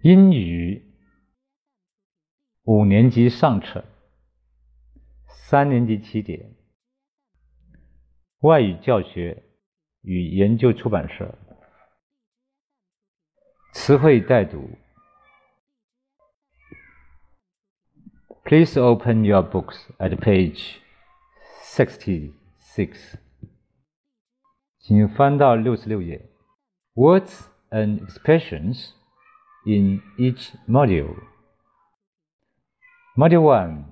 英语五年级上册，三年级起点，外语教学与研究出版社。词汇带读。Please open your books at page sixty-six。请翻到六十六页。Words and expressions in each module. Module 1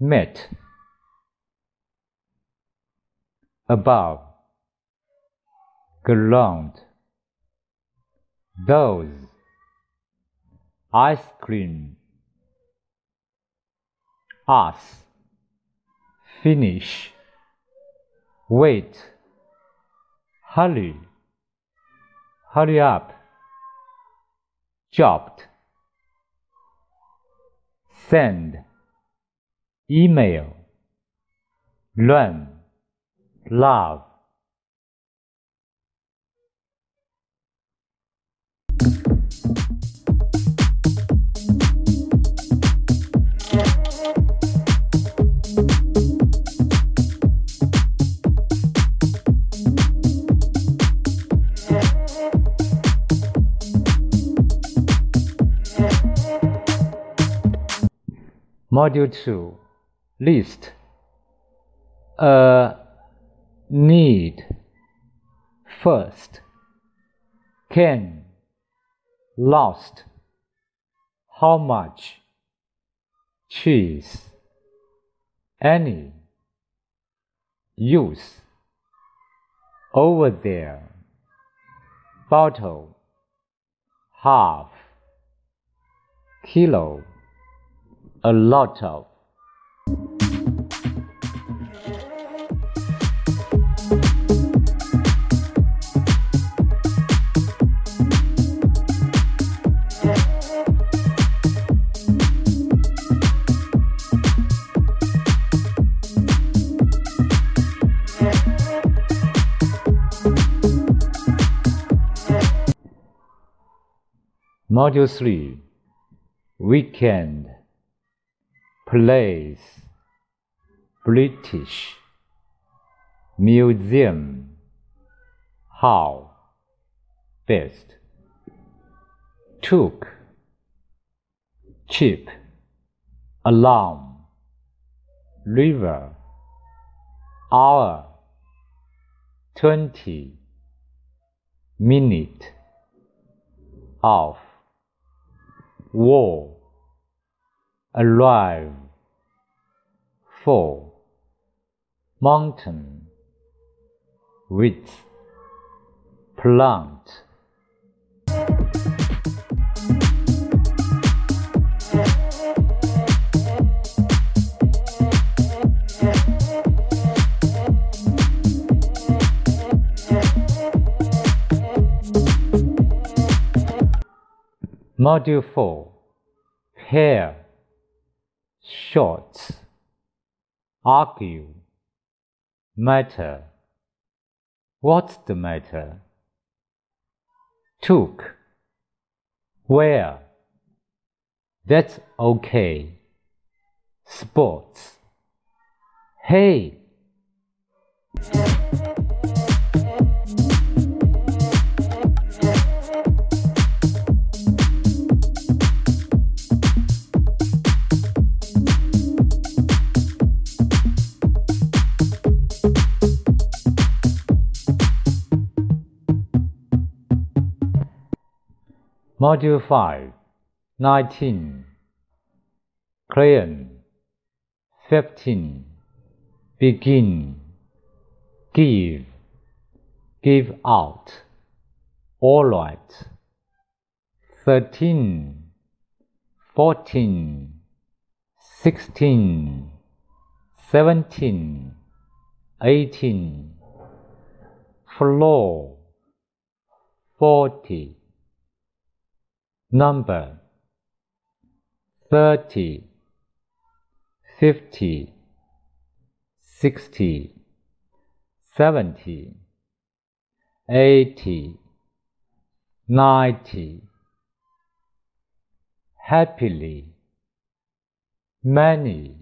Met Above Ground Those Ice cream Us Finish Wait Hurry Hurry up Jobbed Send Email Run Love. Module 2 List. A Need. First Can. Lost. How much? Cheese. Any. Use. Over there. Bottle. Half. Kilo. A lot of. Module 3 Weekend. Place. British. Museum. How? Best. Took. Cheap alarm. River. Hour. Twenty. Minute. Off war arrive for mountain with plant Module 4 Pair shorts, argue, matter. What's the matter? Took, where? That's okay. Sports. Hey! Module 5 19 Crayon 15 Begin. Give. Give out. All right. 13 14 16 17 eighteen, floor, forty, number, thirty, fifty, sixty, seventy, eighty, ninety, happily, many.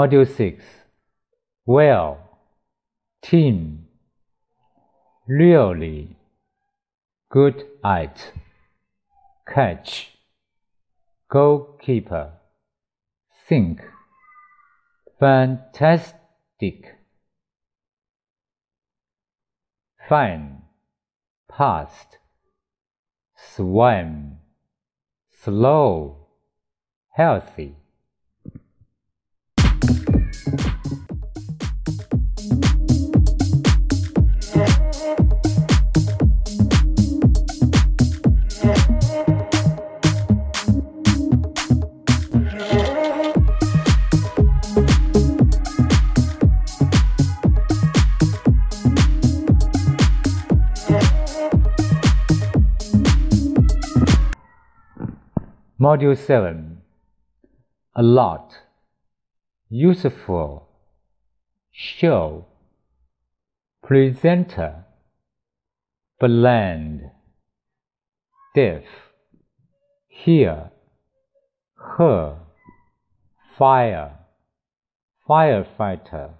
Module 6 Well, Team, Really, Good at, Catch, Goalkeeper, Think, Fantastic, Fine, Past, Swam, Slow, Healthy. Module 7 A lot, useful, show, presenter, blend, deaf, hear, her, fire, firefighter,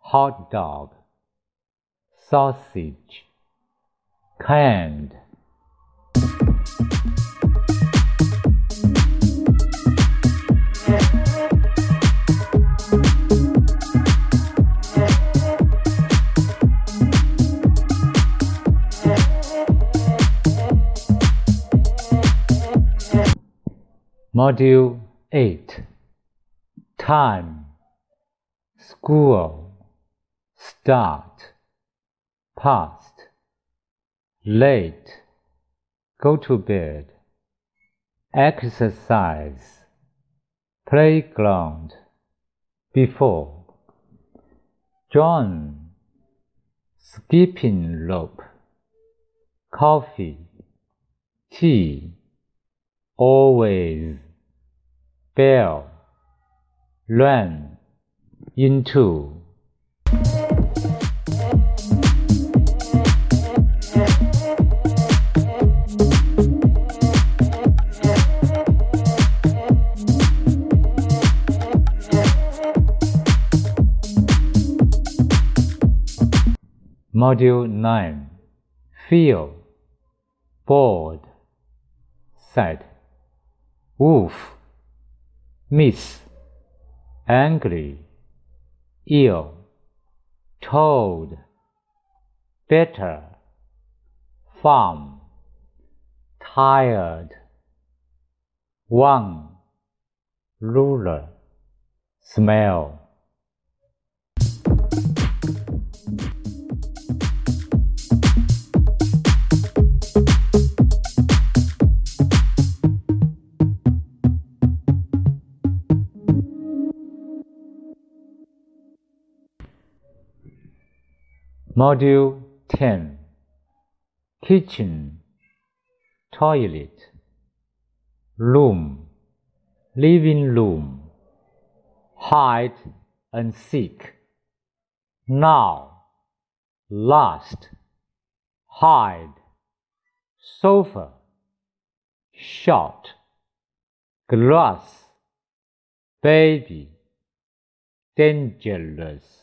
hot dog, sausage, canned. Module 8 Time. School. Start. Past. Late. Go to bed. Exercise. Playground. Before. John. Skipping rope. Coffee. Tea. Always, fell, ran into. Module 9 Feel Bored Sad wolf, miss, angry, ill, told, better, farm, tired, one, ruler, smell. Module 10 Kitchen, Toilet, Room, Living Room, Hide and Seek, Now, Last, Hide, Sofa, Shot, Glass, Baby, Dangerous.